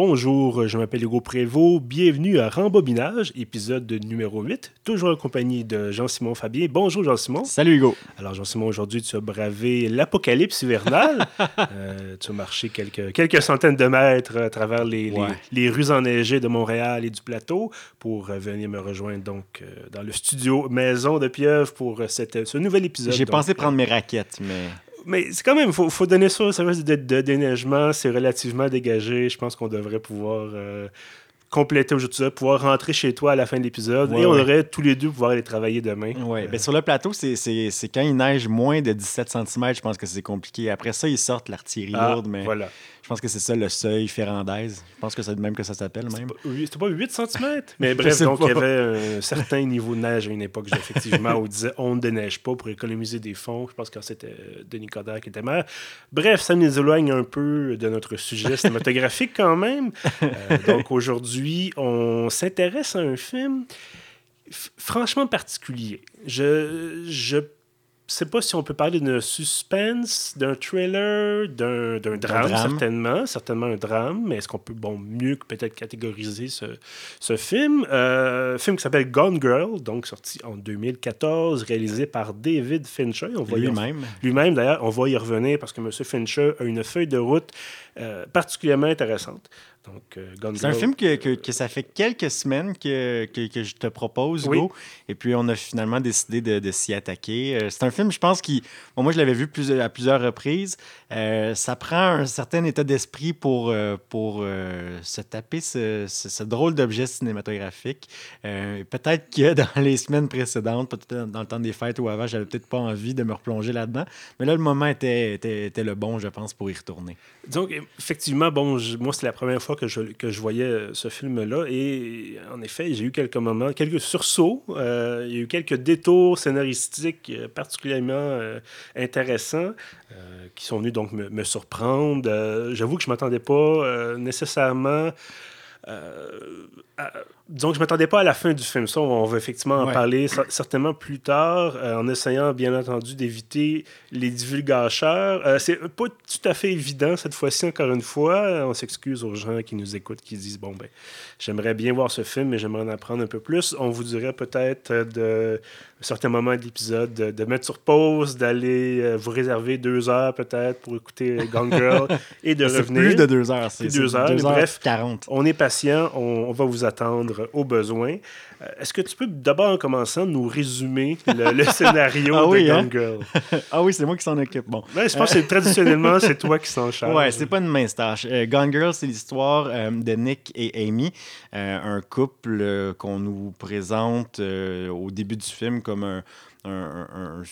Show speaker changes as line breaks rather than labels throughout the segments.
Bonjour, je m'appelle Hugo Prévost. Bienvenue à Rembobinage, épisode numéro 8. Toujours en compagnie de Jean-Simon Fabien. Bonjour Jean-Simon.
Salut Hugo.
Alors Jean-Simon, aujourd'hui tu as bravé l'apocalypse hivernale. Euh, tu as marché quelques, quelques centaines de mètres à travers les, les-
Ouais.
les rues enneigées de Montréal et du plateau pour euh, venir me rejoindre donc euh, dans le studio Maison de Pieuvre pour cette- ce nouvel épisode.
J'ai pensé prendre mes raquettes, mais
mais c'est quand même, il faut, faut donner ça au service de, de déneigement. C'est relativement dégagé. Je pense qu'on devrait pouvoir euh, compléter aujourd'hui pouvoir rentrer chez toi à la fin de l'épisode.
Ouais,
et on
ouais.
aurait tous les deux pouvoir aller travailler demain.
ouais.
Euh,
ben, sur le plateau, c'est- c'est c'est quand il neige moins de 17 cm, je pense que c'est compliqué. Après ça, ils sortent l'artillerie
ah,
lourde, mais
Voilà.
Je pense que c'est ça le seuil ferrandaise. Je pense que c'est de même que ça s'appelle même.
Oui, C'était pas 8 cm? Mais bref, donc il y avait un certain niveau de neige à une époque, effectivement, où on disait on ne déneige pas pour économiser des fonds. Je pense que c'était euh, Denis Coderre qui était maire. Bref, ça nous éloigne un peu de notre sujet cinématographique quand même. Euh, donc aujourd'hui, on s'intéresse à un film franchement particulier. Je. je sais pas si on peut parler d'un suspense, d'un thriller, d'un drame,
drame.
certainement. Certainement un drame, mais est-ce qu'on peut bon, mieux que peut-être catégoriser ce, ce film? Euh, film qui s'appelle Gone Girl, donc sorti en 2014, réalisé par David Fincher.
Lui-même.
lui-même, d'ailleurs, on va y revenir parce que M. Fincher a une feuille de route euh, particulièrement intéressante. Donc, euh,
C'est un film que, que- que ça fait quelques semaines que, que, que je te propose,
Oui.
Hugo. Et puis, on a finalement décidé de, de s'y attaquer. Euh, c'est un film, je pense, qui. bon, moi, je l'avais vu plus, à plusieurs reprises. Euh, ça prend un certain état d'esprit pour, euh, pour euh, se taper ce, ce- ce drôle d'objet cinématographique. Euh, peut-être que dans les semaines précédentes, peut-être dans le temps des fêtes ou avant, j'avais peut-être pas envie de me replonger là-dedans. Mais là, le moment était, était, était le bon, je pense, pour y retourner.
Donc, effectivement, bon, je- moi, c'est la première fois que je, que je voyais euh, ce film-là. Et en effet, j'ai eu quelques moments, quelques sursauts. Euh, il y a eu quelques détours scénaristiques euh, particulièrement intéressants qui sont venus donc me, me surprendre. J'avoue que je ne m'attendais pas nécessairement. à- que je ne m'attendais pas à la fin du film. Ça, on va effectivement en
Ouais.
parler cer- certainement plus tard, euh, en essayant bien entendu d'éviter les divulgateurs. Euh, c'est pas tout à fait évident cette fois-ci, encore une fois. On s'excuse aux gens qui nous écoutent, qui disent Bon, ben, j'aimerais bien voir ce film, mais j'aimerais en apprendre un peu plus. On vous dirait peut-être de à un certain moment de l'épisode de, de mettre sur pause, d'aller euh, vous réserver deux heures peut-être pour écouter Gone Girl et de revenir.
plus de deux heures. C'est
Plus de deux heures, mais bref.
40.
On est patient, on, on va vous attendre au besoin. Euh, Est-ce que tu peux d'abord, en commençant, nous résumer le, le scénario
Ah
de
oui,
Gone
hein?
Girl?
Ah oui, c'est moi qui s'en occupe. Bon.
Ouais, je pense que traditionnellement, c'est toi qui s'en charge.
Ouais, c'est pas une mince tâche. Euh, Gone Girl, c'est l'histoire euh, de Nick et Amy, euh, un couple qu'on nous présente au début du film comme un, un- un-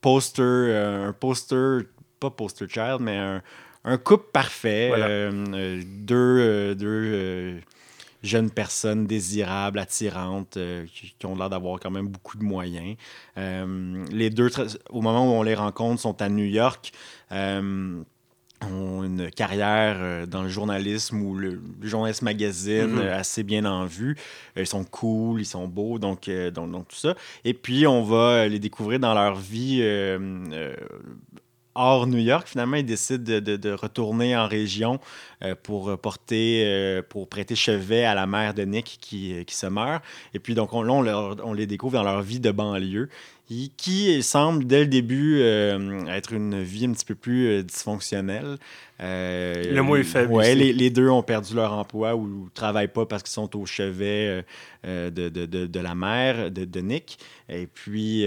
poster, un poster, pas poster child, mais un, un couple parfait.
Voilà.
deux deux jeunes personnes désirables, attirantes, euh, qui, qui ont l'air d'avoir quand même beaucoup de moyens. Euh, les deux, au moment où on les rencontre, sont à New York. Euh, ont une carrière dans le journalisme ou le, le journalisme magazine
Mhm.
euh, assez bien en vue. Ils sont cool, ils sont beaux, donc, donc, donc tout ça. Et puis, on va les découvrir dans leur vie hors New York. Finalement, ils décident de, retourner en région euh, pour porter, euh, pour prêter chevet à la mère de Nick qui, euh, se meurt. Et puis, donc, on, là, on, leur- on les découvre dans leur vie de banlieue qui- semble dès le début euh, être une vie un petit peu plus euh, dysfonctionnelle. Euh,
Le mot est faible
Ouais, les, les deux ont perdu leur emploi ou ne travaillent pas parce qu'ils sont au chevet euh, de, de, de, de la mère de, de Nick. Et puis,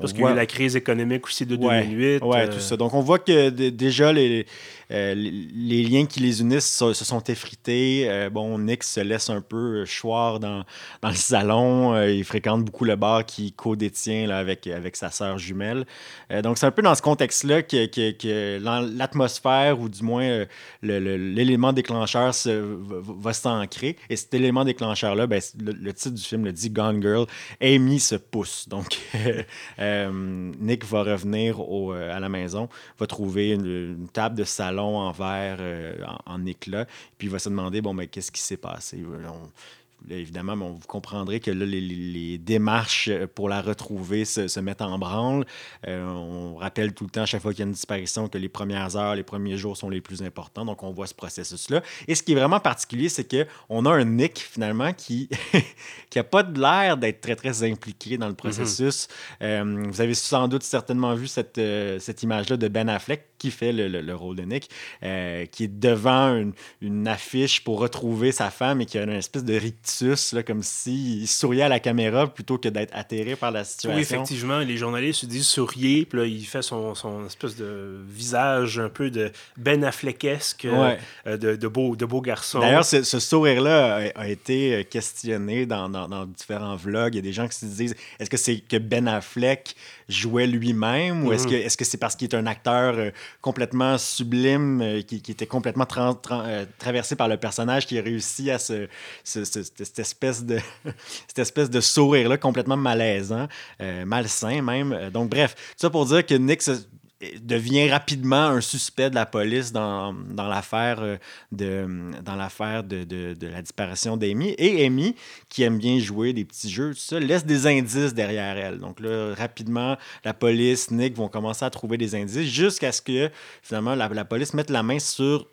Parce
on
qu'il y a eu
voit-
la crise économique aussi de
Ouais,
2008.
Ouais,
euh,
tout ça. Donc, on voit que déjà, les, euh, les, liens qui les unissent se, sont effrités. Euh, bon, Nick se laisse un peu choir dans, le salon. Euh, il fréquente beaucoup le bar qui co-détient avec, avec sa sœur jumelle. Euh, donc, c'est un peu dans ce contexte-là que, que- que l'atmosphère, ou du moins euh, l'élément déclencheur se- va, s'ancrer. Et cet élément déclencheur-là, ben, le, titre du film le dit Gone Girl. Amy se pousse. Donc, euh, Nick va revenir euh, à la maison, va trouver une table de salon en verre, euh, en, en éclat, puis il va se demander bon, ben, qu'est-ce qui s'est passé? On- évidemment, bon, vous comprendrez que là, les, les, démarches pour la retrouver se, se mettent en branle. Euh, on rappelle tout le temps, à chaque fois qu'il y a une disparition, que les premières heures, les premiers jours sont les plus importants. Donc, on voit ce processus-là. Et ce qui est vraiment particulier, c'est qu'on a un Nick, finalement, qui n'a pas de l'air d'être très, très impliqué dans le processus. euh, vous avez sans doute certainement vu cette, euh, cette image-là de Ben Affleck qui fait le, le, rôle de Nick, euh, qui est devant une, une, affiche pour retrouver sa femme et qui a une espèce de rictus, là, comme s'il souriait à la caméra plutôt que d'être atterré par la situation.
Oui, effectivement, les journalistes se disent souriez, puis là, il fait son, son, espèce de visage un peu de Ben Affleckesque, ouais. euh, de, de, beau, de beau garçon.
D'ailleurs, ce, ce sourire-là a, a, été questionné dans, dans, dans, différents vlogs. Il y a des gens qui se disent est-ce que c'est que Ben Affleck jouait lui-même ou est-ce que est-ce que c'est parce qu'il est un acteur euh, complètement sublime euh, qui, était complètement euh, traversé par le personnage qui a réussi à ce, ce, cette espèce de cette espèce de sourire là complètement malaisant malsain même. Donc bref tout ça pour dire que Nick devient rapidement un suspect de la police dans, l'affaire l'affaire de, la disparition d'Amy. Et Amy, qui aime bien jouer des petits jeux, tout ça, laisse des indices derrière elle. Donc là, rapidement, la police, Nick vont commencer à trouver des indices jusqu'à ce que finalement la, la police mette la main sur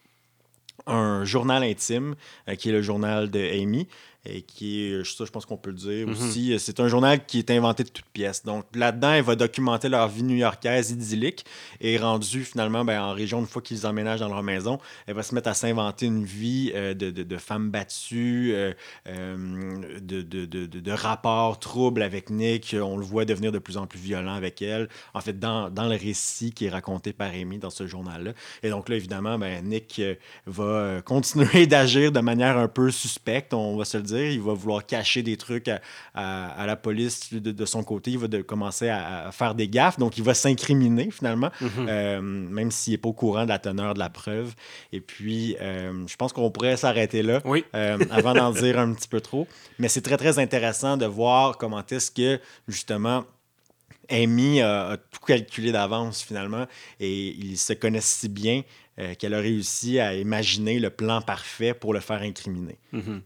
un journal intime, euh, qui est le journal de Amy, et qui est, ça, je pense qu'on peut le dire mm -hmm. aussi, c'est un journal qui est inventé de toutes pièces. Donc là-dedans, elle va documenter leur vie new-yorkaise idyllique et rendue finalement ben, en région, une fois qu'ils emménagent dans leur maison, elle va se mettre à s'inventer une vie euh, de, de, de, femme battue, euh, euh, de, de, de, de rapports troubles avec Nick. On le voit devenir de plus en plus violent avec elle. En fait, dans, dans le récit qui est raconté par Amy dans ce journal-là. Et donc là, évidemment, ben, Nick va continuer d'agir de manière un peu suspecte, on va se le dire il va vouloir cacher des trucs à, à, à la police de, de, son côté. Il va de, commencer à, à, faire des gaffes. Donc, il va s'incriminer finalement, mm -hmm. euh, même s'il n'est pas au courant de la teneur de la preuve. Et puis, euh, je pense qu'on pourrait s'arrêter là
oui.
euh, avant d'en dire un petit peu trop. Mais c'est très, très intéressant de voir comment est-ce que, justement, Amy a, a, tout calculé d'avance finalement et ils se connaissent si bien euh, qu'elle a réussi à imaginer le plan parfait pour le faire incriminer.
Mm -hmm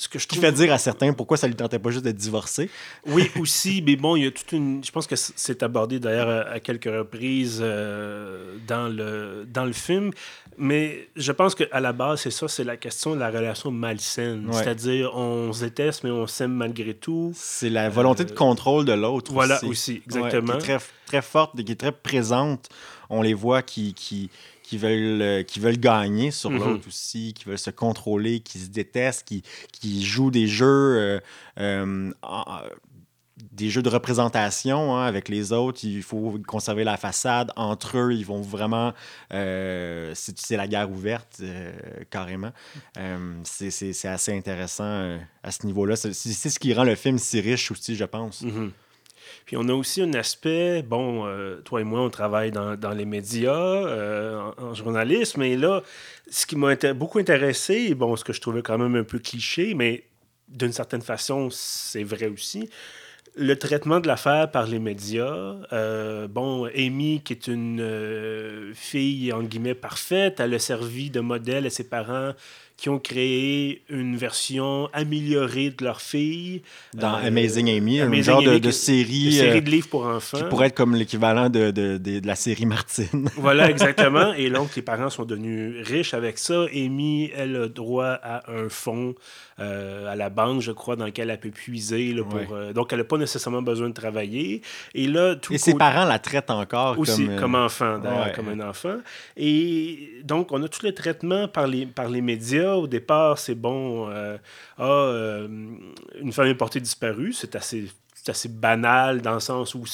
ce que je trouve... Qui fait dire à certains pourquoi ça lui tentait pas juste de divorcer.
Oui, aussi, mais bon, il y a toute une... Je pense que c'est abordé d'ailleurs à quelques reprises euh, dans, le, dans le film, mais je pense qu'à la base, c'est ça, c'est la question de la relation malsaine. Ouais. C'est-à-dire, on se déteste, mais on s'aime malgré tout.
C'est la volonté euh... de contrôle de l'autre
Voilà,
aussi,
aussi exactement.
Ouais, qui est très, très forte, qui est très présente. On les voit qui... qui qui veulent, euh, qui veulent gagner sur mm -hmm. l'autre aussi, qui veulent se contrôler, qui se détestent, qui, qui jouent des jeux, euh, euh, des jeux de représentation hein, avec les autres. Il faut conserver la façade. Entre eux, ils vont vraiment. Euh, c'est la guerre ouverte, euh, carrément. Euh, c'est assez intéressant à ce niveau-là. C'est ce qui rend le film si riche aussi, je pense.
Mm -hmm. Puis on a aussi un aspect, bon, euh, toi et moi, on travaille dans, dans les médias, euh, en, journalisme, et là, ce qui m'a beaucoup intéressé, bon, ce que je trouvais quand même un peu cliché, mais d'une certaine façon, c'est vrai aussi, le traitement de l'affaire par les médias. Euh, bon, Amy, qui est une fille, en guillemets, parfaite, elle a servi de modèle à ses parents qui ont créé une version améliorée de leur fille.
Dans euh, Amazing Amy, Amazing un genre Amy, de, de, série.
De série de livres pour enfants.
Qui pourrait être comme l'équivalent de, de, de, la série Martine.
voilà, exactement. Et donc, les parents sont devenus riches avec ça. Amy, elle a droit à un fonds euh, à la banque, je crois, dans lequel elle peut puiser. Là, pour, ouais. euh, donc, elle n'a pas nécessairement besoin de travailler. Et là, tout
Et ses parents la traitent encore
aussi
comme...
comme enfant, ouais. comme un enfant. Et donc, on a tout le traitement par les, par les médias au départ, c'est bon. Euh, ah, euh, une femme est portée disparue, c'est assez assez banal dans le sens où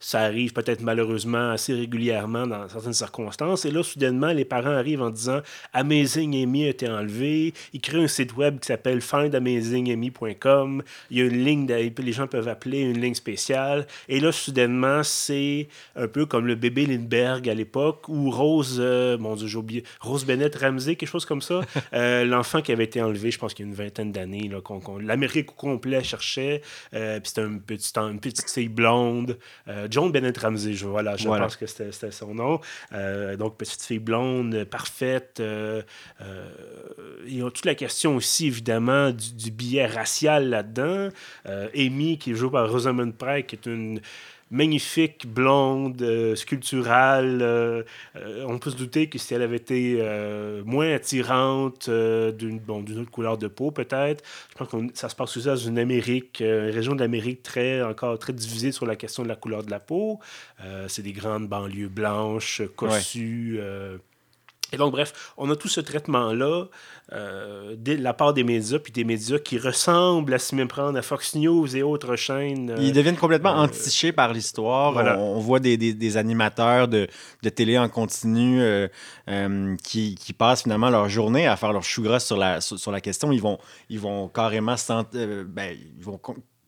ça arrive peut-être malheureusement assez régulièrement dans certaines circonstances. Et là, soudainement, les parents arrivent en disant Amazing Amy a été enlevé. Ils créent un site web qui s'appelle findamazingamy.com. Il y a une ligne, les gens peuvent appeler une ligne spéciale. Et là, soudainement, c'est un peu comme le bébé Lindbergh à l'époque où Rose, euh, mon Dieu, j'ai oublié, Rose Bennett Ramsey, quelque chose comme ça, euh, l'enfant qui avait été enlevé, je pense qu'il y a une vingtaine d'années, qu qu l'Amérique au complet cherchait. Euh, puis c'était un petit, une petite fille blonde. Euh, Joan Bennett Ramsey, je, voilà, je pense que c'était son nom. Euh, donc, petite fille blonde, parfaite. il y a toute la question aussi, évidemment, du, billet racial là-dedans. Amy, qui est jouée par Rosamund Pike, qui est une magnifique, blonde, euh, sculpturale. Euh, euh, on peut se douter que si elle avait été moins attirante, d'une bon, autre couleur de peau peut-être, je pense que ça se passe aussi dans une Amérique, une région de l'Amérique très, encore très divisée sur la question de la couleur de la peau. C'est des grandes banlieues blanches, cossues. Et donc, bref, on a tout ce traitement-là euh, de la part des médias, puis des médias qui ressemblent à s'y méprendre à Fox News et autres chaînes.
Euh, Ils deviennent complètement euh, entichés par l'histoire. On, voit des, des, animateurs de, de, télé en continu qui, qui, passent finalement leur journée à faire leur chou gras sur la, sur, la question. Ils vont, ils vont carrément ben, ils vont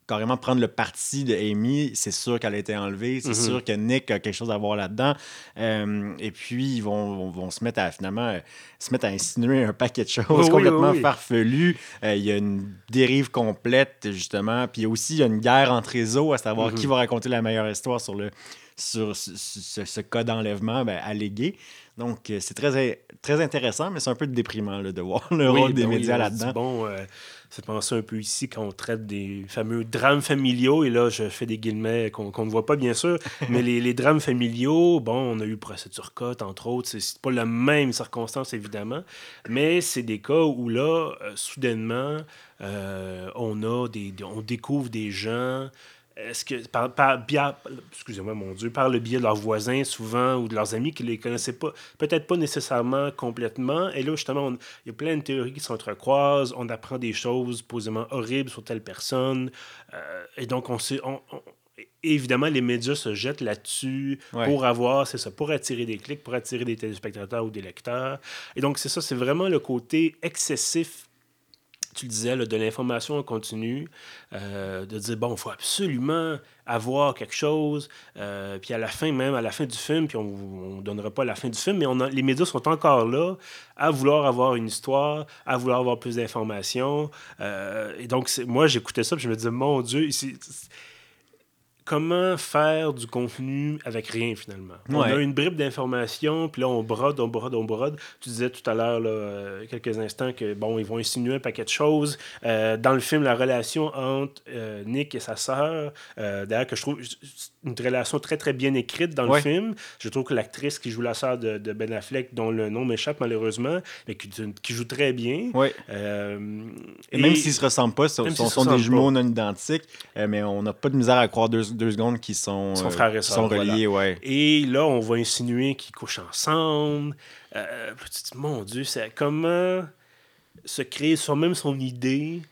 carrément prendre le parti de Amy. C'est sûr qu'elle a été enlevée. C'est mhm. sûr que Nick a quelque chose à voir là-dedans. Euh, et puis, ils vont, vont, se mettre à finalement euh, se mettre à insinuer un paquet de choses complètement farfelues. Euh, il y a une dérive complète, justement. Puis il y a aussi une guerre entre réseaux à savoir qui mhm. va raconter la meilleure histoire sur le sur ce, cas d'enlèvement ben, allégué. Donc, c'est très, très intéressant, mais c'est un peu déprimant de voir le rôle des ben médias là-dedans.
Bon, c'est penser un peu ici quand on traite des fameux drames familiaux, et là, je fais des guillemets qu'on ne voit pas, bien sûr, mais les, les, drames familiaux, bon, on a eu procédure cote, entre autres, c'est pas la même circonstance, évidemment, mais c'est des cas où là, euh, soudainement, euh, on a des, on découvre des gens est-ce que par, par excusez-moi mon Dieu, par le biais de leurs voisins souvent ou de leurs amis qui ne les connaissaient pas, peut-être pas nécessairement complètement. Et là, justement, il y a plein de théories qui s'entrecroisent, on apprend des choses posément horribles sur telle personne. Euh, et donc, on sait. évidemment, les médias se jettent là-dessus pour avoir, c'est ça, pour attirer des clics, pour attirer des téléspectateurs ou des lecteurs. Et donc, c'est ça, c'est vraiment le côté excessif tu disais, de l'information en continu, euh, de dire, bon, il faut absolument avoir quelque chose, euh, puis à la fin, même à la fin du film, puis on ne donnera pas la fin du film, mais on les médias sont encore là à vouloir avoir une histoire, à vouloir avoir plus d'informations. Euh, et donc, moi, j'écoutais ça, puis je me disais, mon Dieu, ici comment faire du contenu avec rien finalement. On a une bribe d'informations, puis là on brode, on brode, on brode. Tu disais tout à l'heure, euh, quelques instants, que bon, ils vont insinuer un paquet de choses. Euh, dans le film, la relation entre euh, Nick et sa sœur, d'ailleurs que je trouve une relation très très bien écrite dans le film. Je trouve que l'actrice qui joue la sœur de, Ben Affleck, dont le nom m'échappe malheureusement, mais qui, joue très bien.
et, même s'ils se ressemblent pas, ce sont, des jumeaux non identiques, mais on n'a pas de misère à croire deux deux secondes qui sont,
Son frère et
sont reliés. Ouais.
Et là, on va insinuer qu'ils couchent ensemble. Euh, mon Dieu, c'est comment se créer soi-même son idée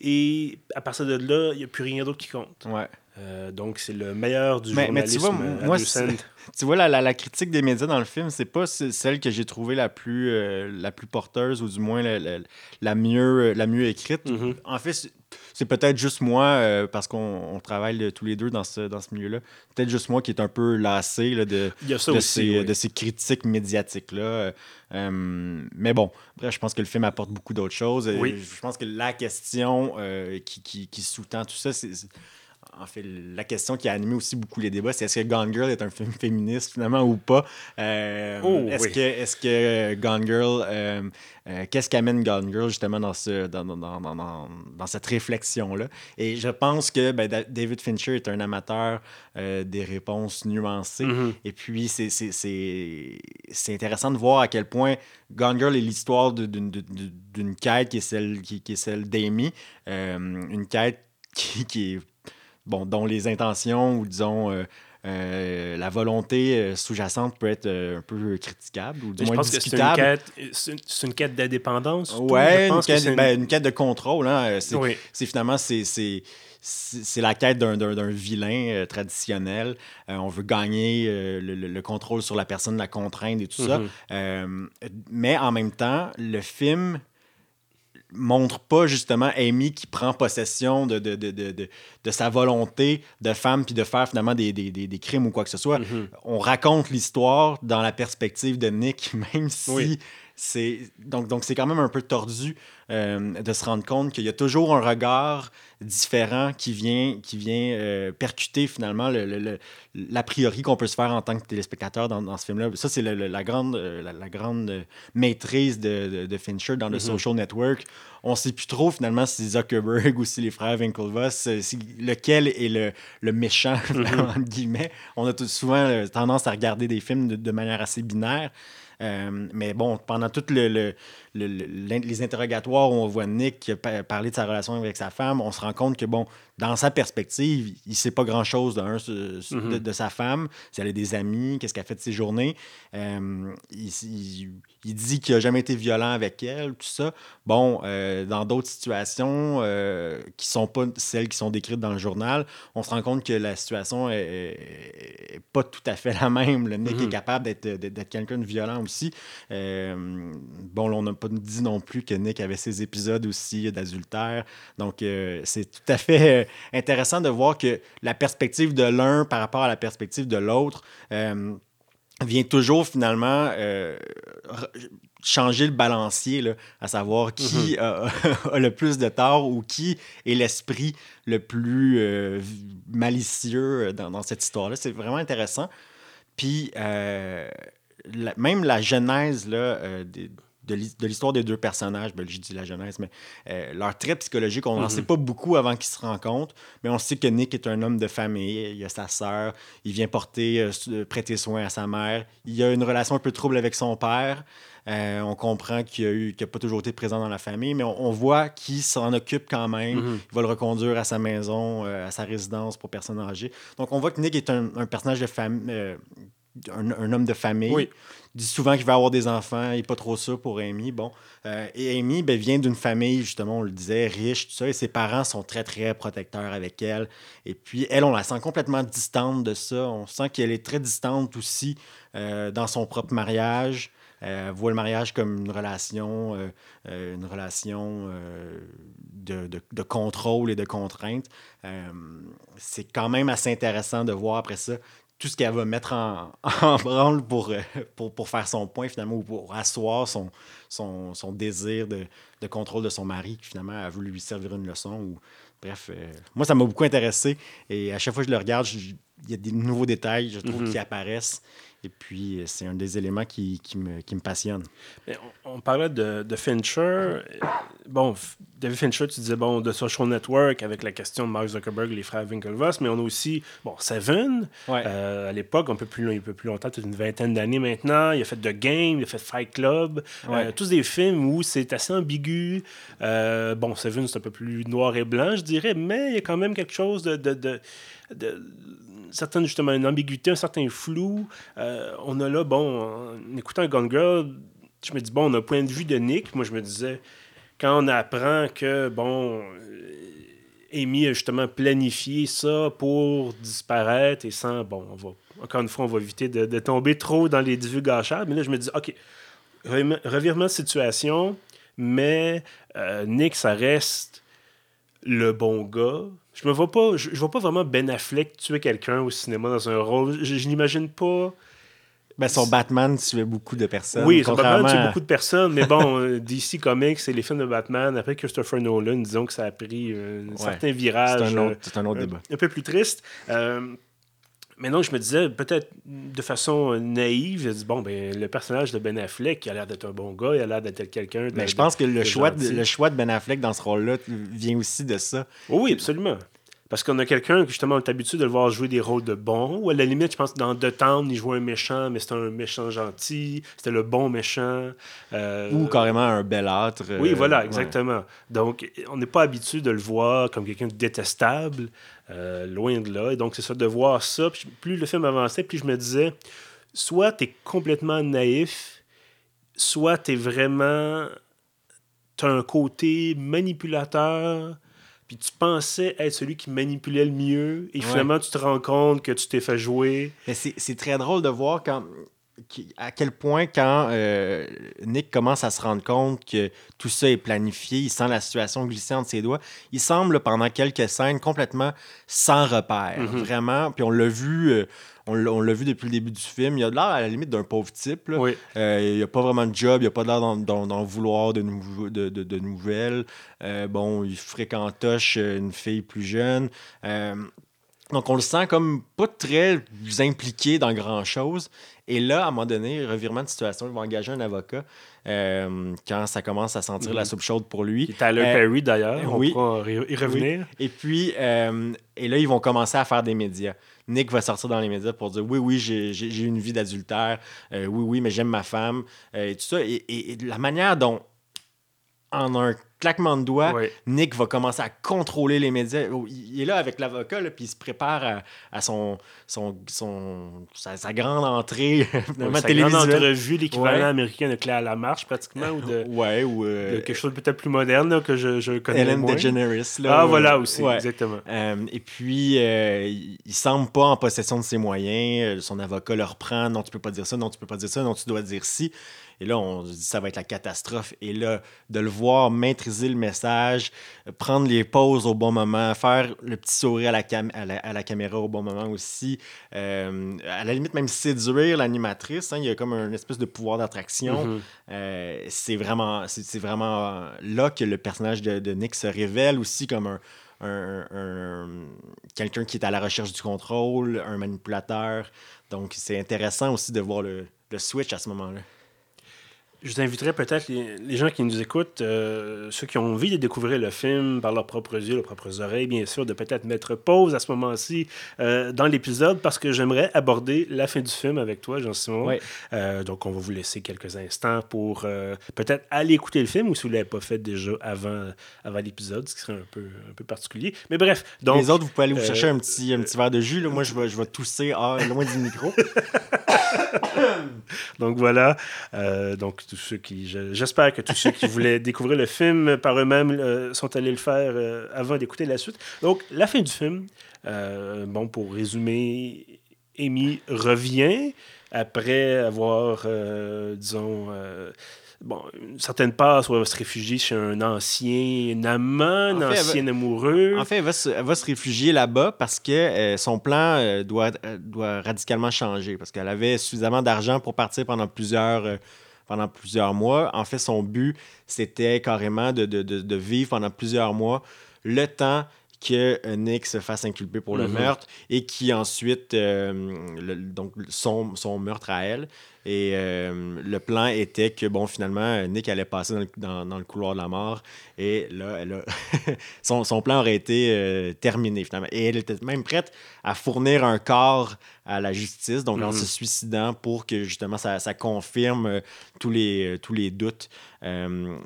et à partir de là, il n'y a plus rien d'autre qui compte.
Ouais.
Euh, donc, c'est le meilleur du mais, journalisme.
Mais tu vois, moi, tu vois la, la, critique des médias dans le film, c'est pas celle que j'ai trouvée la plus, euh, la plus porteuse ou du moins la, la mieux, la mieux écrite. Mm-hmm. En fait, c'est peut-être juste moi, euh, parce qu'on travaille tous les deux dans ce, dans ce milieu-là, peut-être juste moi qui est un peu lassé de, de, ces, de, ces, critiques médiatiques-là. Euh, mais bon, bref, je pense que le film apporte beaucoup d'autres choses. Je pense que la question euh, qui, qui, qui sous-tend tout ça, c'est en fait, la question qui a animé aussi beaucoup les débats, c'est est-ce que Gone Girl est un film féministe finalement ou pas? Euh, oh, est-ce, que, est-ce que Gone Girl, euh, euh, qu'est-ce qu'amène Gone Girl justement dans, ce, dans, dans, dans, dans cette réflexion-là? Et je pense que ben, David Fincher est un amateur des réponses nuancées. Mm-hmm. Et puis, c'est, c'est, c'est, c'est intéressant de voir à quel point Gone Girl est l'histoire d'une, d'une, quête qui est celle, qui, qui est celle d'Amy. une quête qui, qui est bon, dont les intentions ou disons euh, euh, la volonté euh, sous-jacente peut être un peu critiquable ou du moins pense discutable.
C'est une quête d'indépendance.
Oui, une, ben, une, quête de contrôle. Hein. C'est finalement c'est c'est la quête d'un vilain traditionnel. on veut gagner le, contrôle sur la personne, la contrainte et tout ça. Mm-hmm. mais en même temps, le film montre pas justement Amy qui prend possession de, de, de, de, de sa volonté de femme puis de faire finalement des, des, des, crimes ou quoi que ce soit. Mm-hmm. On raconte l'histoire dans la perspective de Nick, même si c'est donc donc c'est quand même un peu tordu euh, de se rendre compte qu'il y a toujours un regard différent qui vient qui vient euh, percuter finalement le, l'a priori qu'on peut se faire en tant que téléspectateur dans, dans ce film-là. Ça c'est la grande la, grande maîtrise de, de, Fincher dans le mm-hmm. Social Network. On sait plus trop finalement si Zuckerberg ou si les frères Winklevoss, lequel est le, le méchant mm-hmm. entre guillemets. On a tout, souvent tendance à regarder des films de, de manière assez binaire. Euh, mais bon, pendant tout le, les interrogatoires où on voit Nick parler de sa relation avec sa femme, on se rend compte que, bon, dans sa perspective, il ne sait pas grand-chose mm-hmm. de, sa femme, si elle a des amis, qu'est-ce qu'elle fait de ses journées. Euh, il, dit qu'il n'a jamais été violent avec elle, tout ça. Bon, euh, dans d'autres situations euh, qui ne sont pas celles qui sont décrites dans le journal, on se rend compte que la situation n'est pas tout à fait la même. Le Nick est mm-hmm. capable d'être quelqu'un de violent aussi. bon, on n'a pas dit non plus que Nick avait ses épisodes aussi d'adultère. Donc, c'est tout à fait intéressant de voir que la perspective de l'un par rapport à la perspective de l'autre euh, vient toujours finalement euh, changer le balancier, là, à savoir qui mm-hmm. a, le plus de tort ou qui est l'esprit le plus euh, malicieux dans, cette histoire-là. C'est vraiment intéressant. Puis, même la genèse là, des de l'histoire des deux personnages, ben, je dis la jeunesse, mais euh, leur trait psychologique, on n'en sait mhm. pas beaucoup avant qu'ils se rencontrent, mais on sait que Nick est un homme de famille, il a sa sœur, il vient porter, euh, euh, prêter soin à sa mère, il a une relation un peu trouble avec son père. on comprend qu'il n'a pas toujours été présent dans la famille, mais on, voit qu'il s'en occupe quand même. Mhm. Il va le reconduire à sa maison, à sa résidence pour personnes âgées. Donc on voit que Nick est un, personnage de famille, un, homme de famille. Oui dit souvent qu'il va avoir des enfants, il n'est pas trop ça pour Amy. Bon. Euh, et Amy ben, vient d'une famille, justement, on le disait, riche, tout ça, et ses parents sont très, très protecteurs avec elle. Et puis, elle, on la sent complètement distante de ça. On sent qu'elle est très distante aussi euh, dans son propre mariage. Euh, elle voit le mariage comme une relation, une relation de, de, contrôle et de contrainte. c'est quand même assez intéressant de voir après ça tout ce qu'elle va mettre en, branle pour, euh, pour, pour, faire son point, finalement, ou pour asseoir son, son, son désir de, de, contrôle de son mari, qui finalement a voulu lui servir une leçon. Ou, bref, euh, moi, ça m'a beaucoup intéressé. Et à chaque fois que je le regarde, il y a des nouveaux détails, je trouve, mm-hmm. qui apparaissent. Et puis, euh, c'est un des éléments qui, qui, me, qui me, passionne.
On, parlait de, de, Fincher. Bon, David Fincher, tu disais, bon, de Social Network avec la question de Mark Zuckerberg et les frères Winklevoss, mais on a aussi, bon, Seven, euh, à l'époque, un peu plus, un peu plus longtemps, peut-être une vingtaine d'années maintenant. Il a fait The Game, il a fait Fight Club. Euh, tous des films où c'est assez ambigu. bon, Seven, c'est un peu plus noir et blanc, je dirais, mais il y a quand même quelque chose de, de, de, de certaine, justement, une ambiguïté, un certain flou. Euh, on a là, bon, en écoutant Gone Girl, je me dis, bon, on a un point de vue de Nick. Moi, je me disais, quand on apprend que, bon, euh, Amy a justement planifié ça pour disparaître et sans, bon, on va, encore une fois, on va éviter de, tomber trop dans les divulgations. Mais là, je me dis, OK, revirement de situation, mais euh, Nick, ça reste le bon gars. Je me vois pas, je, vois pas vraiment Ben Affleck tuer quelqu'un au cinéma dans un rôle. Je, n'imagine pas.
Ben, son Batman tuait beaucoup de personnes.
Oui, son Batman tuait beaucoup de personnes, mais bon, euh, DC Comics, c'est les films de Batman. Après Christopher Nolan, disons que ça a pris un certain virage.
C'est un, autre, un autre euh, débat.
Un peu plus triste. Euh, mais non, je me disais, peut-être de façon naïve, je dis, bon, ben, le personnage de Ben Affleck, il a l'air d'être un bon gars, il a l'air d'être quelqu'un.
Mais je pense que le, choix de, le choix de Ben Affleck dans ce rôle-là vient aussi de ça.
oui, absolument. Parce qu'on a quelqu'un qui, justement, est habitué de le voir jouer des rôles de bon. Ou à la limite, je pense que dans The Town, il jouait un méchant, mais c'était un méchant gentil. C'était le bon méchant.
Euh, Ou carrément un bel âtre.
Oui, voilà, exactement. Donc, on n'est pas habitué de le voir comme quelqu'un de détestable. Euh, loin de là. Et donc, c'est ça, de voir ça. plus le film avançait, plus je me disais, soit tu es complètement naïf, soit tu es vraiment. Tu as un côté manipulateur puis tu pensais être celui qui manipulait le mieux, et finalement, tu te rends compte que tu t'es fait jouer.
c'est très drôle de voir quand à quel point quand euh, Nick commence à se rendre compte que tout ça est planifié, il sent la situation glisser entre ses doigts, il semble pendant quelques scènes complètement sans repère,
Mhm.
vraiment. Puis on l'a vu, euh, on l'a vu depuis le début du film, il a de l'air à la limite d'un pauvre type. là.
Oui.
Euh, il a pas vraiment de job, il a pas l'air d'en, vouloir de, nouveau- de, de- de nouvelles. Euh, bon, il fréquentoche une fille plus jeune. Euh, donc, on le sent comme pas très impliqué dans grand-chose. Et là, à un moment donné, revirement de situation, il va engager un avocat euh, quand ça commence à sentir la
Mhm.
soupe chaude pour lui.
Tyler
Euh,
Perry d'ailleurs. On
oui.
pourra y y revenir.
Et puis, euh, et là, ils vont commencer à faire des médias. Nick va sortir dans les médias pour dire oui, oui, j'ai une vie d'adultère. Euh, oui, oui, mais j'aime ma femme. et tout ça. Et, et- et la manière dont, en un claquement de doigts,
Oui.
Nick va commencer à contrôler les médias. Oh, Il est là avec l'avocat, puis il se prépare à, à son, son, son, sa, sa grande entrée finalement,
Ouais, sa grande entrevue, l'équivalent
Ouais.
américain de Clé à la marche, pratiquement, ou de,
Ouais, ou
de
euh,
quelque chose de peut-être plus moderne là, que je, je connais
Ellen
moins.
DeGeneres. Là,
Ah, voilà aussi,
ouais.
exactement.
Euh, et puis, euh, il il semble pas en possession de ses moyens. Euh, Son avocat le reprend. Non, tu peux pas dire ça. Non, tu peux pas dire ça. Non, tu dois dire ci. Et là, on se dit ça va être la catastrophe. Et là, de le voir maîtriser le message, prendre les pauses au bon moment, faire le petit sourire à la, cam- à la, à la caméra au bon moment aussi. Euh, à la limite, même séduire l'animatrice. hein. il y a comme un espèce de pouvoir d'attraction.
Mhm.
Euh, c'est vraiment, c'est vraiment là que le personnage de, de Nick se révèle aussi comme un, un- un- quelqu'un qui est à la recherche du contrôle, un manipulateur. Donc, c'est intéressant aussi de voir le, le switch à ce moment-là.
Je vous inviterais peut-être les, les gens qui nous écoutent, euh, ceux qui ont envie de découvrir le film par leurs propres yeux, leurs propres oreilles, bien sûr, de peut-être mettre pause à ce moment-ci euh, dans l'épisode parce que j'aimerais aborder la fin du film avec toi, Jean-Simon. Euh, donc, on va vous laisser quelques instants pour peut-être aller écouter le film ou si vous ne l'avez pas fait déjà avant, avant l'épisode, ce qui serait un peu, un peu particulier. Mais bref, donc.
les autres, vous pouvez aller vous chercher un petit, un petit verre de jus. Là. Moi, je vais, je vais tousser ah, loin du micro.
Donc voilà. Donc tous ceux qui, je- j'espère que tous ceux qui voulaient découvrir le film par eux-mêmes euh, sont allés le faire euh, avant d'écouter la suite. Donc la fin du film. euh, bon, pour résumer, Amy revient après avoir, euh, disons, euh, bon, une certaine passe où elle va se réfugier chez un ancien amant, un
En fait, elle va-
ancien amoureux.
En fait, elle va se, elle va se réfugier là-bas parce que euh, son plan euh, doit, euh, doit radicalement changer. Parce qu'elle avait suffisamment d'argent pour partir pendant plusieurs, euh, pendant plusieurs mois. En fait, son but, c'était carrément de, de- de- de vivre pendant plusieurs mois le temps que euh, Nick se fasse inculper pour le
Mhm.
meurtre et qui ensuite, euh, le- donc son, son meurtre à elle. Et euh, le plan était que, bon, finalement, Nick allait passer dans le, dans- dans le couloir de la mort. Et là, elle a son, son plan aurait été euh, terminé, finalement. Et elle était même prête à fournir un corps à la justice, donc en
Mhm.
se suicidant pour que, justement, ça, ça confirme euh, tous, les, tous les doutes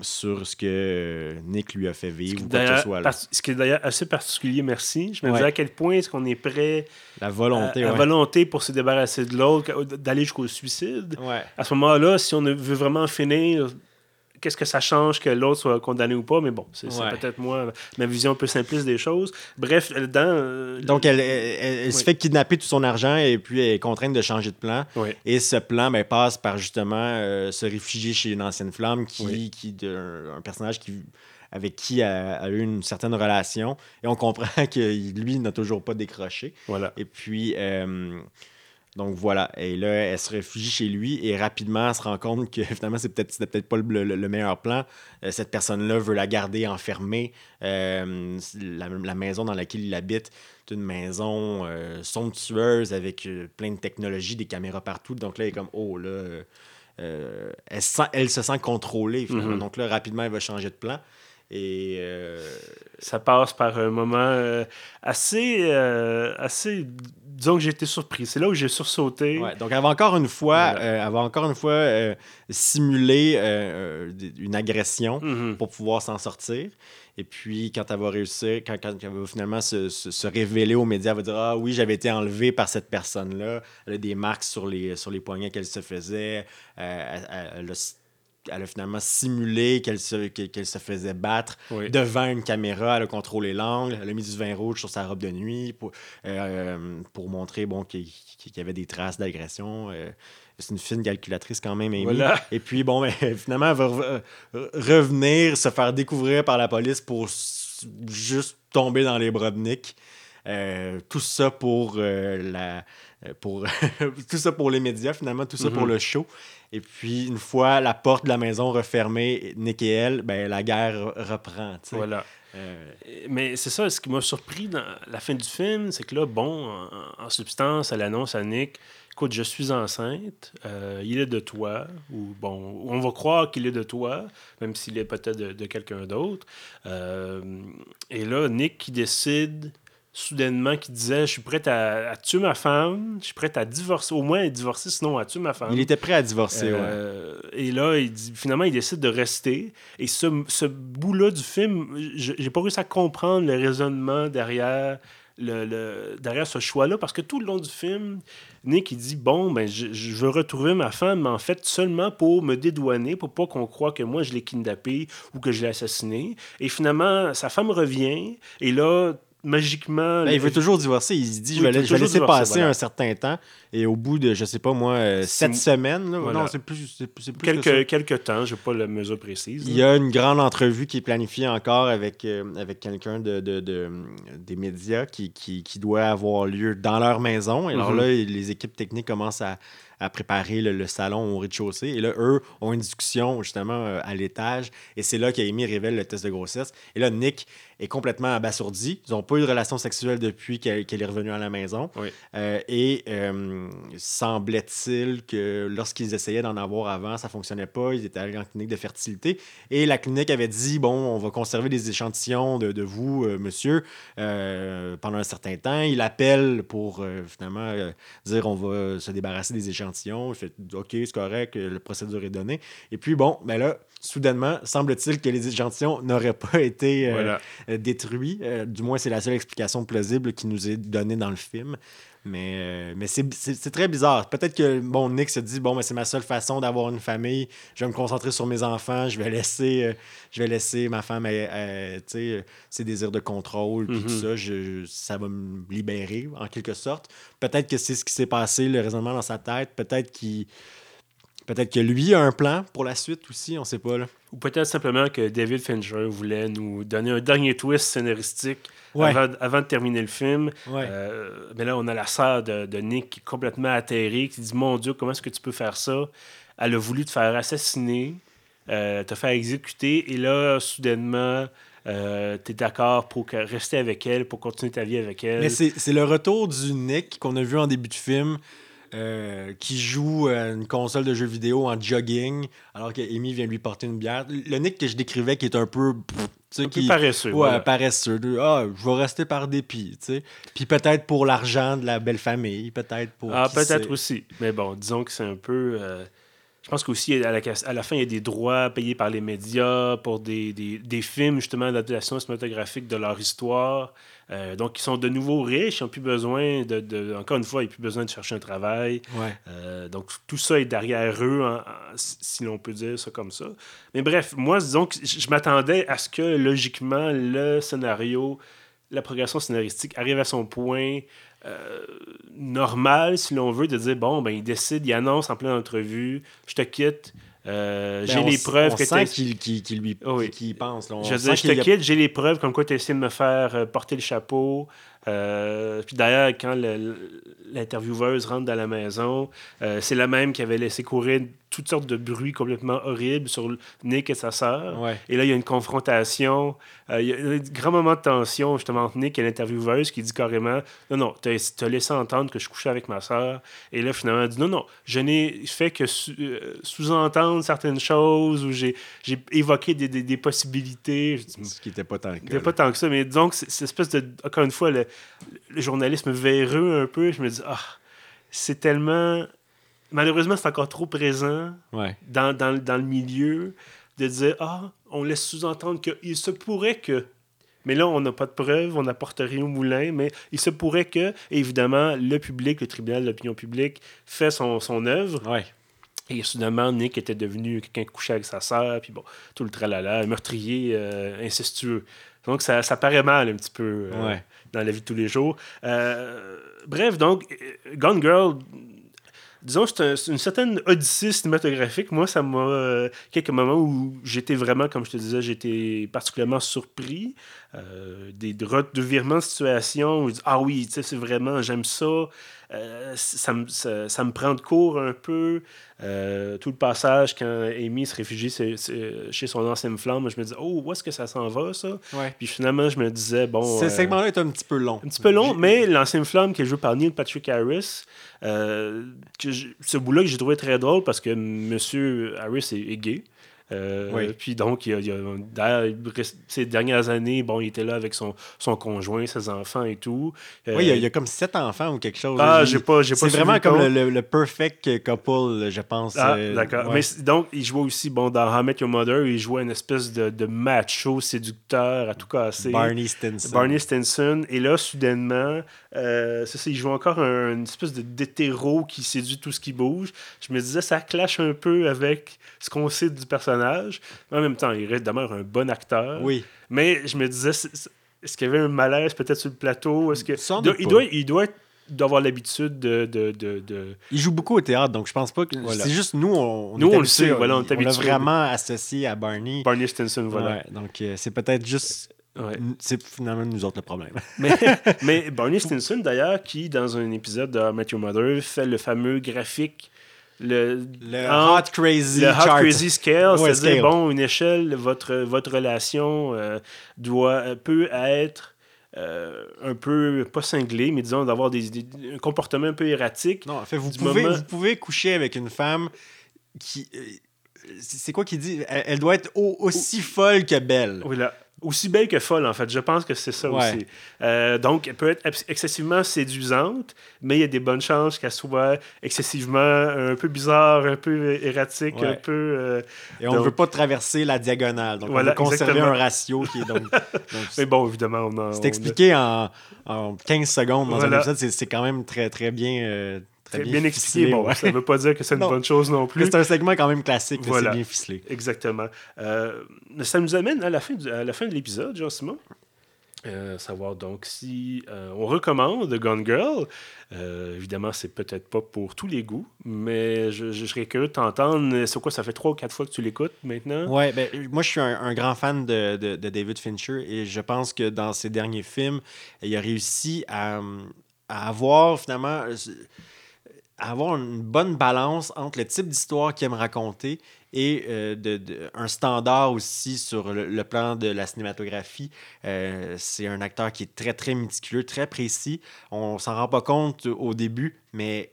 sur ce que Nick lui a fait
Ce
vivre
qui,
ou quoi que ce soit. là.
ce qui est d'ailleurs assez particulier, merci. Je me
Ouais.
disais à quel point est-ce qu'on est prêt
La volonté,
à,
ouais.
volonté pour se débarrasser de l'autre, d'aller jusqu'au suicide.
Ouais.
À ce moment-là, si on veut vraiment finir, qu'est-ce que ça change que l'autre soit condamné ou pas? Mais bon, c'est
Ouais.
peut-être moi, ma vision un peu simpliste des choses. Bref, dans... euh,
Donc, elle, elle- elle- elle se fait kidnapper tout son argent et puis elle est contrainte de changer de plan.
Oui.
Et ce plan ben, passe par justement euh, se réfugier chez une ancienne flamme, qui,
Oui.
qui de- un, un personnage qui, avec qui elle a eu une certaine relation. Et on comprend que lui n'a toujours pas décroché.
Voilà.
Et puis, euh, donc voilà. Et là, elle se réfugie chez lui et rapidement, elle se rend compte que finalement, c'est peut-être, c'était peut-être pas le, le- le meilleur plan. Euh, cette personne-là veut la garder enfermée. Euh, la, la maison dans laquelle il habite, c'est une maison euh, somptueuse avec plein de technologies, des caméras partout. Donc là, elle est comme, oh là. elle, se sent- elle se sent contrôlée.
Mhm.
Donc là, rapidement, elle va changer de plan. Et euh,
Ça passe par un moment euh, assez, euh, assez... Disons que j'ai été surpris. C'est là où j'ai sursauté.
Ouais, donc elle va encore une fois,
Voilà.
euh, elle va encore une fois simuler une agression
Mhm.
pour pouvoir s'en sortir. Et puis, quand elle va réussir, quand, quand elle va finalement se, se- se révéler aux médias, elle va dire Ah oui, j'avais été enlevée par cette personne-là. Elle a des marques sur les, sur les poignets qu'elle se faisait. Elle, elle- elle a elle a finalement simulé qu'elle se, qu'elle se faisait battre
Oui.
devant une caméra. Elle a contrôlé l'angle. Elle a mis du vin rouge sur sa robe de nuit pour, euh, pour montrer bon, qu'il qu'il y avait des traces d'agression. Euh, c'est une fine calculatrice quand même, Amy.
Voilà.
Et puis, bon, ben, finalement, elle va re- re- revenir, se faire découvrir par la police pour s- juste tomber dans les bras de Nick. Euh, tout ça pour euh, la euh, pour tout ça pour les médias finalement tout ça pour
Mhm.
le show et puis une fois la porte de la maison refermée Nick et elle ben la guerre reprend.
Voilà.
Euh,
Mais c'est ça, ce qui m'a surpris dans la fin du film, c'est que là, bon, en, en substance, elle annonce à Nick Écoute, je suis enceinte, euh, il est de toi, ou bon, on va croire qu'il est de toi, même s'il est peut-être de, de quelqu'un d'autre. Euh, et là, Nick qui décide soudainement, qui disait Je suis prêt à, à tuer ma femme, je suis prêt à divorcer, au moins à divorcer, sinon à tuer ma femme.
il était prêt à divorcer ouais.
Euh, Et là, il dit, finalement, il décide de rester. Et ce, ce bout-là du film, je- j'ai pas réussi à comprendre le raisonnement derrière, le, le- derrière ce choix-là, parce que tout le long du film, Nick, il dit Bon, ben, je, je veux retrouver ma femme, mais en fait, seulement pour me dédouaner, pour pas qu'on croie que moi, je l'ai kidnappé ou que je l'ai assassiné. Et finalement, sa femme revient, et là, magiquement.
Ben, il veut toujours divorcer. Il se dit,
Oui,
je vais, la- je laisser passer
voilà.
un certain temps. Et au bout de, je sais pas moi, euh, sept semaines, là,
Voilà.
non, c'est plus, c'est, plus que ça.
Quelques, temps, je n'ai pas la mesure précise.
Il y a une grande entrevue qui est planifiée encore avec, euh, avec quelqu'un de, de- de- des médias qui, qui, qui doit avoir lieu dans leur maison. Et alors
Mhm.
là, les équipes techniques commencent à, à préparer le, le salon au rez-de-chaussée. Et là, eux ont une discussion justement euh, à l'étage. Et c'est là qu'Amy révèle le test de grossesse. Et là, Nick est complètement abasourdi. Ils n'ont pas eu de relation sexuelle depuis qu'elle est revenue à la maison.
Oui.
Euh, et euh, semblait-il que lorsqu'ils essayaient d'en avoir avant, ça fonctionnait pas. Ils étaient allés en clinique de fertilité. Et la clinique avait dit bon, on va conserver des échantillons de, de vous, euh, monsieur, pendant un certain temps. Il appelle pour finalement dire on va se débarrasser des échantillons. Il fait OK, c'est correct, la procédure est donnée. Et puis bon, ben là, soudainement, semble-t-il que les échantillons n'auraient pas été euh,
Voilà.
euh, détruits. Euh, du moins, c'est la seule explication plausible qui nous est donnée dans le film. Mais, euh, mais c'est- très bizarre. Peut-être que bon, Nick se dit bon, mais c'est ma seule façon d'avoir une famille. Je vais me concentrer sur mes enfants. Je vais laisser, euh, je vais laisser ma femme, euh, ses désirs de contrôle, puis
Mhm.
tout ça. Je, ça va me libérer en quelque sorte. Peut-être que c'est ce qui s'est passé, le raisonnement dans sa tête. Peut-être qu'il, peut-être que lui a un plan pour la suite aussi. On sait pas là.
Ou peut-être simplement que David Fincher voulait nous donner un dernier twist scénaristique
Ouais.
avant, avant de terminer le film.
Ouais.
Euh, mais là, on a la sœur de, de Nick qui est complètement atterrée, qui dit Mon Dieu, comment est-ce que tu peux faire ça? Elle a voulu te faire assassiner, euh, te faire exécuter, et là, soudainement, euh, tu es d'accord pour que- rester avec elle, pour continuer ta vie avec elle.
Mais c'est c'est le retour du Nick qu'on a vu en début de film. Euh, qui joue à une console de jeux vidéo en jogging alors que Amy vient lui porter une bière. Le Nick que je décrivais qui est un peu pff, tu sais,
un peu
qui
paresseux.
ouais, paresseux. Ah, je vais rester par dépit, tu sais. Puis peut-être pour l'argent de la belle famille, peut-être pour
Ah, peut-être aussi. Mais bon, disons que c'est un peu. euh, je pense qu'aussi, à la, à la fin, il y a des droits payés par les médias pour des, des, des films, justement, d'adaptation cinématographique de leur histoire. Euh, donc, ils sont de nouveau riches, ils n'ont plus besoin de, de- Encore une fois, ils n'ont plus besoin de chercher un travail.
Ouais.
Euh, donc, tout ça est derrière eux, en- en- si l'on peut dire ça comme ça. Mais bref, moi, disons que je m'attendais à ce que, logiquement, le scénario, la progression scénaristique arrive à son point euh, normal, si l'on veut, de dire, bon, ben, il décide, il annonce en pleine entrevue, je te quitte, euh,
Ben,
j'ai les preuves
on
que
sent qu'il lui
Oh oui.
y pense. là. On
je
sent
dire, je te
a-
quitte, j'ai les preuves comme quoi tu as essayé de me faire euh, porter le chapeau. Euh, puis d'ailleurs, quand l'intervieweuse rentre dans la maison, euh, c'est la même qui avait laissé courir toutes sortes de bruits complètement horribles sur Nick et sa sœur.
Ouais.
Et là, il y a une confrontation. euh, il y a un grand moment de tension, justement, entre Nick et l'intervieweuse qui dit carrément Non, non, tu as laissé entendre que je couchais avec ma sœur. Et là, finalement, elle dit Non, non, je n'ai fait que euh, sous-entendre certaines choses ou j'ai évoqué des, des- des possibilités. Je dis,
Ce qui n'était pas tant le cas.
il n'y a pas tant que ça, mais donc, c'est cette espèce de. Encore une fois, le, le journalisme véreux un peu, je me dis, ah, c'est tellement. Malheureusement, c'est encore trop présent.
Ouais.
dans, dans, dans le milieu de dire, ah, on laisse sous-entendre qu'il se pourrait que. Mais là, on n'a pas de preuves, on n'apporte rien au moulin, mais il se pourrait que, évidemment, le public, le tribunal de l'opinion publique, fait son, son œuvre.
Ouais.
Et soudainement, Nick était devenu quelqu'un couché avec sa sœur, puis bon, tout le tralala, meurtrier euh, incestueux. Donc, ça, ça, paraît mal un petit peu euh, dans la vie de tous les jours. Euh, bref, donc, Gone Girl, disons, c'est une certaine odyssée cinématographique. Moi, ça m'a. quelques moments où j'étais vraiment, comme je te disais, j'étais particulièrement surpris. des, de virements de situation où je dis Ah oui, c'est vraiment, j'aime ça. Ça, me, ça, ça, me prend de court un peu. Euh, tout le passage quand Amy se réfugie chez son ancienne flamme, je me disais, oh, où est-ce que ça s'en va, ça? Puis finalement, je me disais, bon.
Ce euh, segment-là est un petit peu long.
Un petit peu long, mais l'ancienne flamme qui est jouée par Neil Patrick Harris, euh, ce bout-là que j'ai trouvé très drôle parce que M. Harris est gay. Euh, puis donc, il ces dernières années, bon, il était là avec son, son conjoint, ses enfants et tout.
oui, il y, a, comme sept enfants ou quelque chose.
Ah, j'ai pas,
C'est vraiment comme le, perfect couple, je pense.
Ah, euh, d'accord. Mais donc, il jouait aussi, bon, dans How Met Your Mother, il jouait une espèce de, de macho séducteur à tout casser.
Barney Stinson.
Barney Stinson. Et là, soudainement, euh, ça, il joue encore une espèce d'hétéro qui séduit tout ce qui bouge. Je me disais, ça clash un peu avec ce qu'on sait du personnage. Mais en même temps, il reste demeure un bon acteur.
Oui.
Mais je me disais, est-ce qu'il y avait un malaise peut-être sur le plateau? Est-ce que... il, doit, il doit d'avoir l'habitude de, de, de,
Il joue beaucoup au théâtre, donc je pense pas que. C'est juste nous, on,
nous, on le sait, voilà, on,
est on vraiment associé à Barney.
Barney Stinson, voilà.
donc euh, c'est peut-être juste c'est finalement nous autres le problème.
mais, mais Barney Stinson, d'ailleurs, qui, dans un épisode de Matthew Mother, fait le fameux graphique. Le,
Hot Crazy
le Hot Crazy Scale, c'est-à-dire, bon, une échelle, votre, votre relation euh, doit, euh, peut être euh, un peu, pas cinglé, mais disons, d'avoir des, un comportement un peu erratique.
Non, en fait, vous, pouvez, vous pouvez coucher avec une femme qui. c'est quoi qui dit? Elle, doit être aussi folle que belle.
Oui, là aussi belle que folle, en fait. Je pense que c'est ça aussi. Euh, donc, elle peut être excessivement séduisante, mais il y a des bonnes chances qu'elle soit excessivement un peu bizarre, un peu erratique, un peu. Euh,
Et on ne veut pas traverser la diagonale. Donc, on veut conserver un ratio qui est donc.
mais bon, évidemment, on a.
C'est expliqué en, en, 15 secondes dans un épisode. C'est quand même très, très bien. Euh,
c'est bien, expliqué. Bon, ça ne veut pas dire que c'est une bonne chose non plus.
C'est un segment quand même classique, c'est bien ficelé.
Exactement. Euh, ça nous amène à la fin, à la fin de l'épisode, Jean-Simon. Euh, savoir donc si euh, on recommande Gone Girl. évidemment, c'est peut-être pas pour tous les goûts, mais je, serais curieux de t'entendre. C'est quoi, ça fait trois ou quatre fois que tu l'écoutes maintenant?
Ouais, ben, moi je suis un, grand fan de, de, de, David Fincher et je pense que dans ses derniers films, il a réussi à, à avoir finalement avoir une bonne balance entre le type d'histoire qu'il aime raconter et euh, de, un standard aussi sur le, plan de la cinématographie. Euh, c'est un acteur qui est très, très méticuleux, très précis. On s'en rend pas compte au début, mais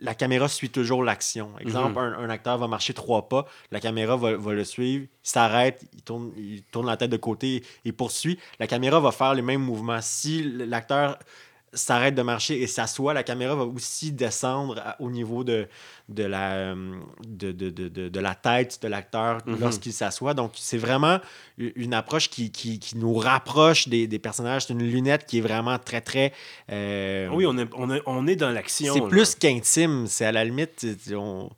la caméra suit toujours l'action. Exemple, mhm. un, acteur va marcher trois pas, la caméra va, va le suivre, il s'arrête, il tourne, il tourne la tête de côté et poursuit. La caméra va faire les mêmes mouvements. Si l'acteur s'arrête de marcher et s'assoit, la caméra va aussi descendre au niveau de, de, la, euh, de, de, de, de la tête de l'acteur mhm. lorsqu'il s'assoit. Donc, c'est vraiment une approche qui, qui, qui nous rapproche des, des personnages. C'est une lunette qui est vraiment très, très...
Euh, oui, on est, on est, on est dans l'action.
C'est plus qu'intime. C'est à la limite... On,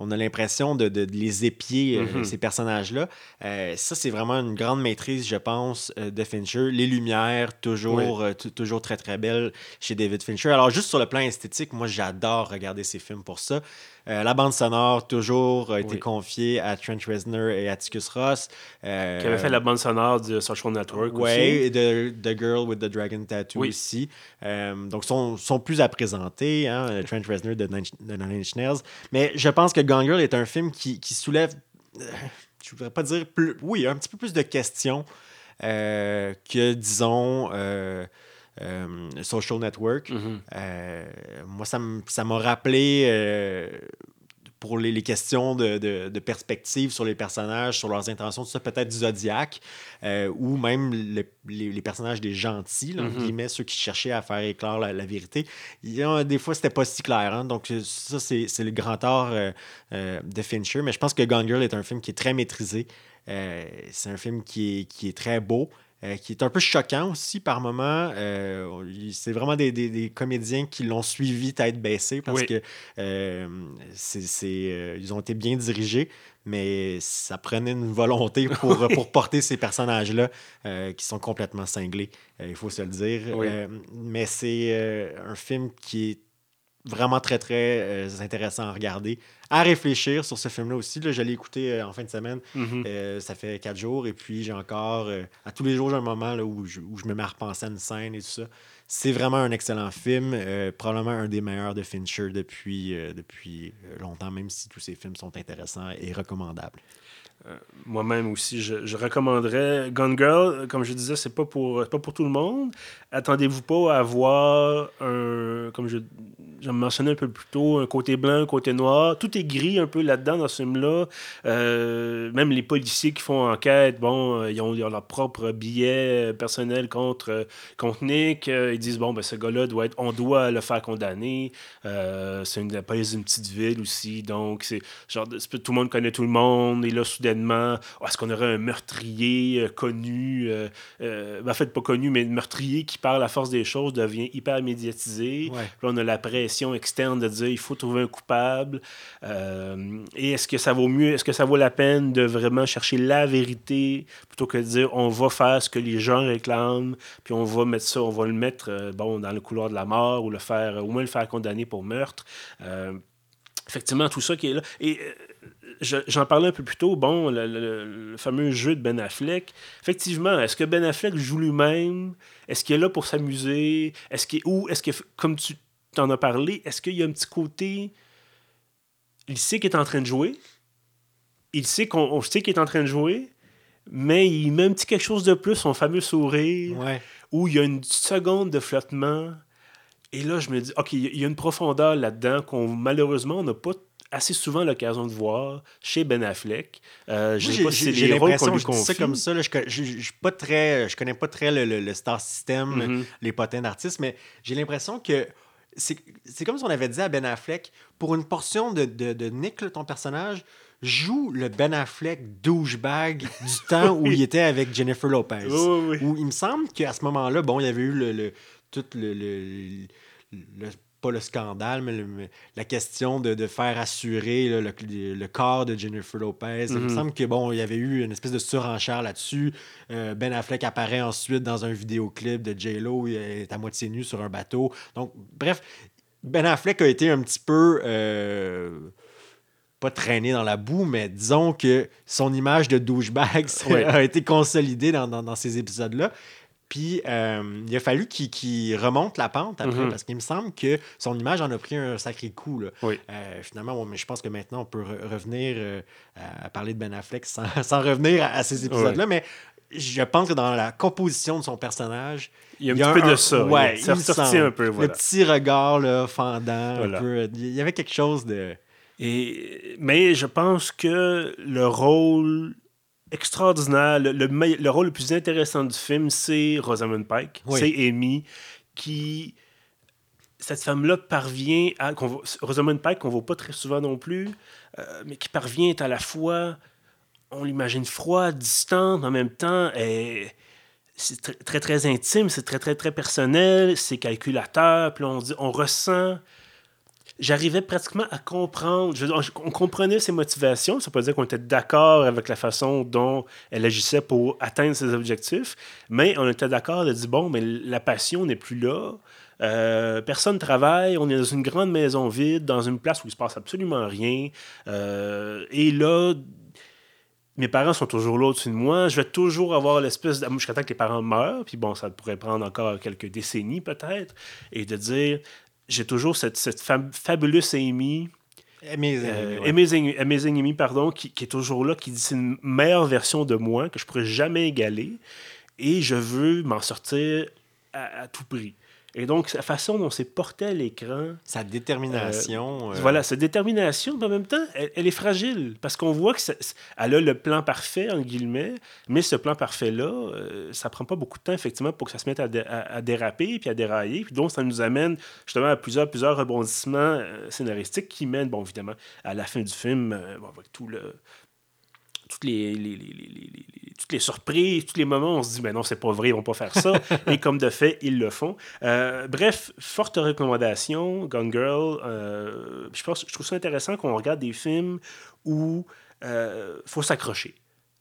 on a l'impression de, de, les épier, euh, mhm. ces personnages-là. Euh, ça, c'est vraiment une grande maîtrise, je pense, euh, de Fincher. Les lumières, toujours, toujours très, très belles chez David Fincher. Alors, juste sur le plan esthétique, moi, j'adore regarder ces films pour ça. Euh, la bande sonore, toujours, a été confiée à Trent Reznor et Atticus Ross.
Euh, qui avait fait la bande sonore de Social Network
aussi. Oui, et de The Girl with the Dragon Tattoo aussi. Euh, donc, sont, sont plus à présenter, hein, Trent Reznor de Nine Inch Nails. Mais je pense que Gone Girl est un film qui, qui soulève, je voudrais pas dire plus, oui, un petit peu plus de questions que, disons... Euh, social Network. Mhm. Euh, moi, ça m'a rappelé euh, pour les, questions de, de, perspective sur les personnages, sur leurs intentions, tout ça, peut-être du Zodiac, ou même les, personnages des gentils, là, mm ceux qui cherchaient à faire éclore la, vérité. Il des fois, c'était pas si clair. Hein. donc, ça, c'est le grand art de Fincher. Mais je pense que Gone Girl est un film qui est très maîtrisé. c'est un film qui est, qui est très beau. Euh, qui est un peu choquant aussi par moments. Euh, c'est vraiment des, des, comédiens qui l'ont suivi tête baissée parce que euh, ils ont été bien dirigés, mais ça prenait une volonté pour, pour porter ces personnages-là qui sont complètement cinglés, il faut se le dire. mais c'est un film qui est vraiment très, très euh, intéressant à regarder, à réfléchir sur ce film-là aussi. Là, je l'ai écouté euh, en fin de semaine.
Mhm.
Euh, ça fait quatre jours. Et puis, j'ai encore, à tous les jours, j'ai un moment là, où, je, où je me mets à repenser à une scène et tout ça. C'est vraiment un excellent film, probablement un des meilleurs de Fincher depuis, depuis longtemps, même si tous ces films sont intéressants et recommandables.
Euh, moi-même aussi, je, recommanderais Gone Girl. Comme je disais, c'est pas pour pas pour tout le monde. Attendez-vous pas à voir un, comme je, je mentionnais un peu plus tôt, un côté blanc, un côté noir. Tout est gris un peu là-dedans dans ce film-là. Euh, même les policiers qui font enquête, bon, euh, ils ont, leur propre billet personnel contre, contre Nick. Ils disent bon, ben ce gars-là doit être, on doit le faire condamner. c'est une petite ville aussi, donc c'est genre tout le monde connaît tout le monde. Et là, Oh, est-ce qu'on aurait un meurtrier euh, connu, euh, euh, ben, en fait, pas connu, mais un meurtrier qui, par la force des choses, devient hyper médiatisé. là, on a la pression externe de dire il faut trouver un coupable. et est-ce que ça vaut mieux, est-ce que ça vaut la peine de vraiment chercher la vérité plutôt que de dire on va faire ce que les gens réclament, puis on va mettre ça, on va le mettre bon, dans le couloir de la mort ou le faire, au moins le faire condamner pour meurtre effectivement, tout ça qui est là. Et j'en parlais un peu plus tôt, bon, le, fameux jeu de Ben Affleck. Effectivement, est-ce que Ben Affleck joue lui-même? Est-ce qu'il est là pour s'amuser? Est-ce qu'il ou est-ce que, comme tu t'en as parlé, est-ce qu'il y a un petit côté. Il sait qu'il est en train de jouer. Il sait qu'on sait qu'il est en train de jouer, mais il met un petit quelque chose de plus, son fameux sourire, où il y a une seconde de flottement. Et là, je me dis, OK, il y a une profondeur là-dedans qu'on malheureusement n'a pas assez souvent l'occasion de voir chez Ben Affleck. Euh, je sais pas si c'est les rôles qu'on lui confie.
comme ça, je, je, je, pas très, je connais pas très le, star system, mm-hmm. les potins d'artistes, mais j'ai l'impression que c'est comme si on avait dit à Ben Affleck, pour une portion de, de, de Nick, ton personnage, joue le Ben Affleck douchebag du temps où il était avec Jennifer Lopez. Où il me semble qu'à ce moment-là, bon, il y avait eu le, le tout le, le, le pas le scandale, mais, la question de, faire assurer le, corps de Jennifer Lopez. Il me mhm. semble que bon, il y avait eu une espèce de surenchère là-dessus. Euh, ben Affleck apparaît ensuite dans un vidéoclip de J-Lo, il est à moitié nu sur un bateau. Donc, bref, Ben Affleck a été un petit peu. Euh, pas traîné dans la boue, mais disons que son image de douchebag a été consolidée dans, dans ces épisodes-là. Puis euh, il a fallu qu'il remonte la pente après, mhm. parce qu'il me semble que son image en a pris un sacré coup. Là. Euh, finalement, mais je pense que maintenant, on peut revenir euh, à parler de Ben Affleck sans, revenir à, ces épisodes-là. Mais je pense que dans la composition de son personnage,
il y a un petit peu de ça.
Ouais, il, sorti un peu. Le petit regard là, fendant, un peu, il y avait quelque chose de.
Et, mais je pense que le rôle extraordinaire. Le, le, rôle le plus intéressant du film, c'est Rosamund Pike. C'est Amy qui. Cette femme-là parvient à. Rosamund Pike, qu'on ne voit pas très souvent non plus, euh, mais qui parvient à la fois. On l'imagine froide, distante, en même temps. C'est très, très, très intime, c'est très, très, très personnel, c'est calculateur. Puis on, dit, on ressent j'arrivais pratiquement à comprendre. on comprenait ses motivations. Ça pas dire qu'on était d'accord avec la façon dont elle agissait pour atteindre ses objectifs, mais on était d'accord de dire bon, mais la passion n'est plus là. Euh, personne travaille, on est dans une grande maison vide, dans une place où il se passe absolument rien. Euh, et là, mes parents sont toujours là au-dessus de moi. Je vais toujours avoir l'espèce de. Jusqu'à temps que les parents meurent, puis bon, ça pourrait prendre encore quelques décennies peut-être. Et de dire, j'ai toujours cette, cette fabuleuse Amy.
Amazing,
euh, Amy, pardon, qui, qui, est toujours là, qui dit c'est une meilleure version de moi que je pourrais jamais égaler et je veux m'en sortir à, tout prix. Et donc, la façon dont c'est porté à l'écran.
Sa détermination.
Euh, euh, voilà, sa détermination, mais en même temps, elle, est fragile. Parce qu'on voit qu'elle a le plan parfait, en guillemets, mais ce plan parfait-là, euh, ça prend pas beaucoup de temps, effectivement, pour que ça se mette à, déraper puis à dérailler. Puis donc, ça nous amène justement à plusieurs, plusieurs rebondissements scénaristiques qui mènent, bon, évidemment, à la fin du film, avec tout le toutes les, toutes les surprises, tous les moments, on se dit, mais non, c'est pas vrai, ils vont pas faire ça. Et comme de fait, ils le font. Euh, bref, forte recommandation, Gone Girl. Euh, je, pense, je trouve ça intéressant qu'on regarde des films où il faut s'accrocher.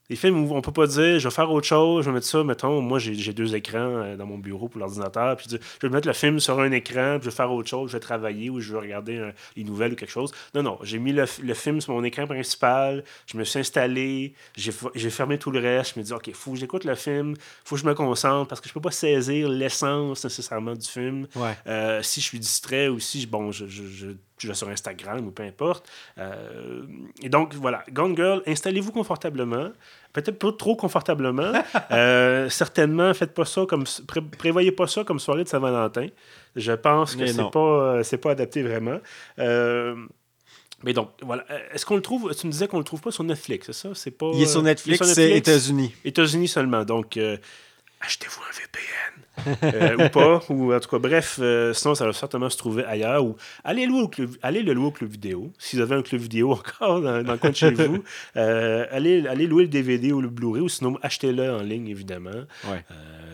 Les films où on peut pas dire, je vais faire autre chose, je vais mettre ça, mettons, moi j'ai deux écrans euh, dans mon bureau pour l'ordinateur, puis je vais mettre le film sur un écran, puis je vais faire autre chose, je vais travailler ou je vais regarder les nouvelles ou quelque chose. Non, non, j'ai mis le, film sur mon écran principal, je me suis installé, j'ai fermé tout le reste, je me dis, OK, faut que j'écoute le film, faut que je me concentre, parce que je peux pas saisir l'essence nécessairement du film. Euh, si je suis distrait ou si, bon, je, je je vais sur Instagram ou peu importe. Euh, et donc, voilà, Gone Girl, installez-vous confortablement peut-être pas trop confortablement. Euh, certainement, faites pas ça comme prévoyez pas ça comme soirée de Saint-Valentin. Je pense que c'est pas euh, c'est pas adapté vraiment. Euh, mais donc, voilà. Est-ce qu'on le trouve Tu me disais qu'on le trouve pas sur Netflix, c'est ça? C'est pas.
Il est sur Netflix, c'est États-Unis.
États-Unis seulement. Donc, achetez-vous un VPN. euh, ou pas. Ou en tout cas, bref, euh, sinon, ça va certainement se trouver ailleurs. Ou allez, louer au club, allez le louer au club vidéo. Si vous avez un club vidéo encore dans, dans le coin de chez vous, euh, allez, allez louer le DVD ou le Blu-ray. Ou sinon, achetez-le en ligne, évidemment.
Ouais.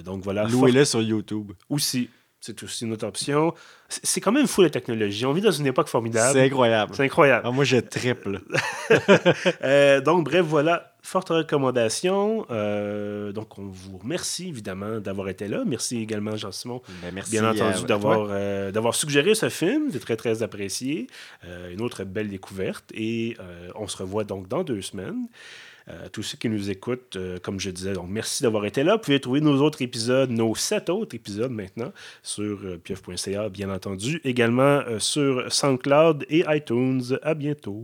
Donc voilà.
Louez-le sur YouTube.
Aussi. C'est aussi une autre option. C'est quand même fou la technologie. On vit dans une époque formidable.
C'est incroyable.
C'est incroyable.
Ah, moi, je triple.
euh, donc, bref, voilà. Forte recommandation. Euh, donc, on vous remercie évidemment d'avoir été là. Merci également, Jean-Simon.
Ben, merci,
bien entendu,
euh,
d'avoir euh, d'avoir suggéré ce film. C'est très, très apprécié. Euh, une autre belle découverte. Et on se revoit donc dans deux semaines. Euh, tous ceux qui nous écoutent, euh, comme je disais, donc merci d'avoir été là. Vous pouvez trouver nos autres épisodes, nos sept autres épisodes maintenant sur euh, pieuf.ca, bien entendu. Également sur SoundCloud et iTunes. À bientôt.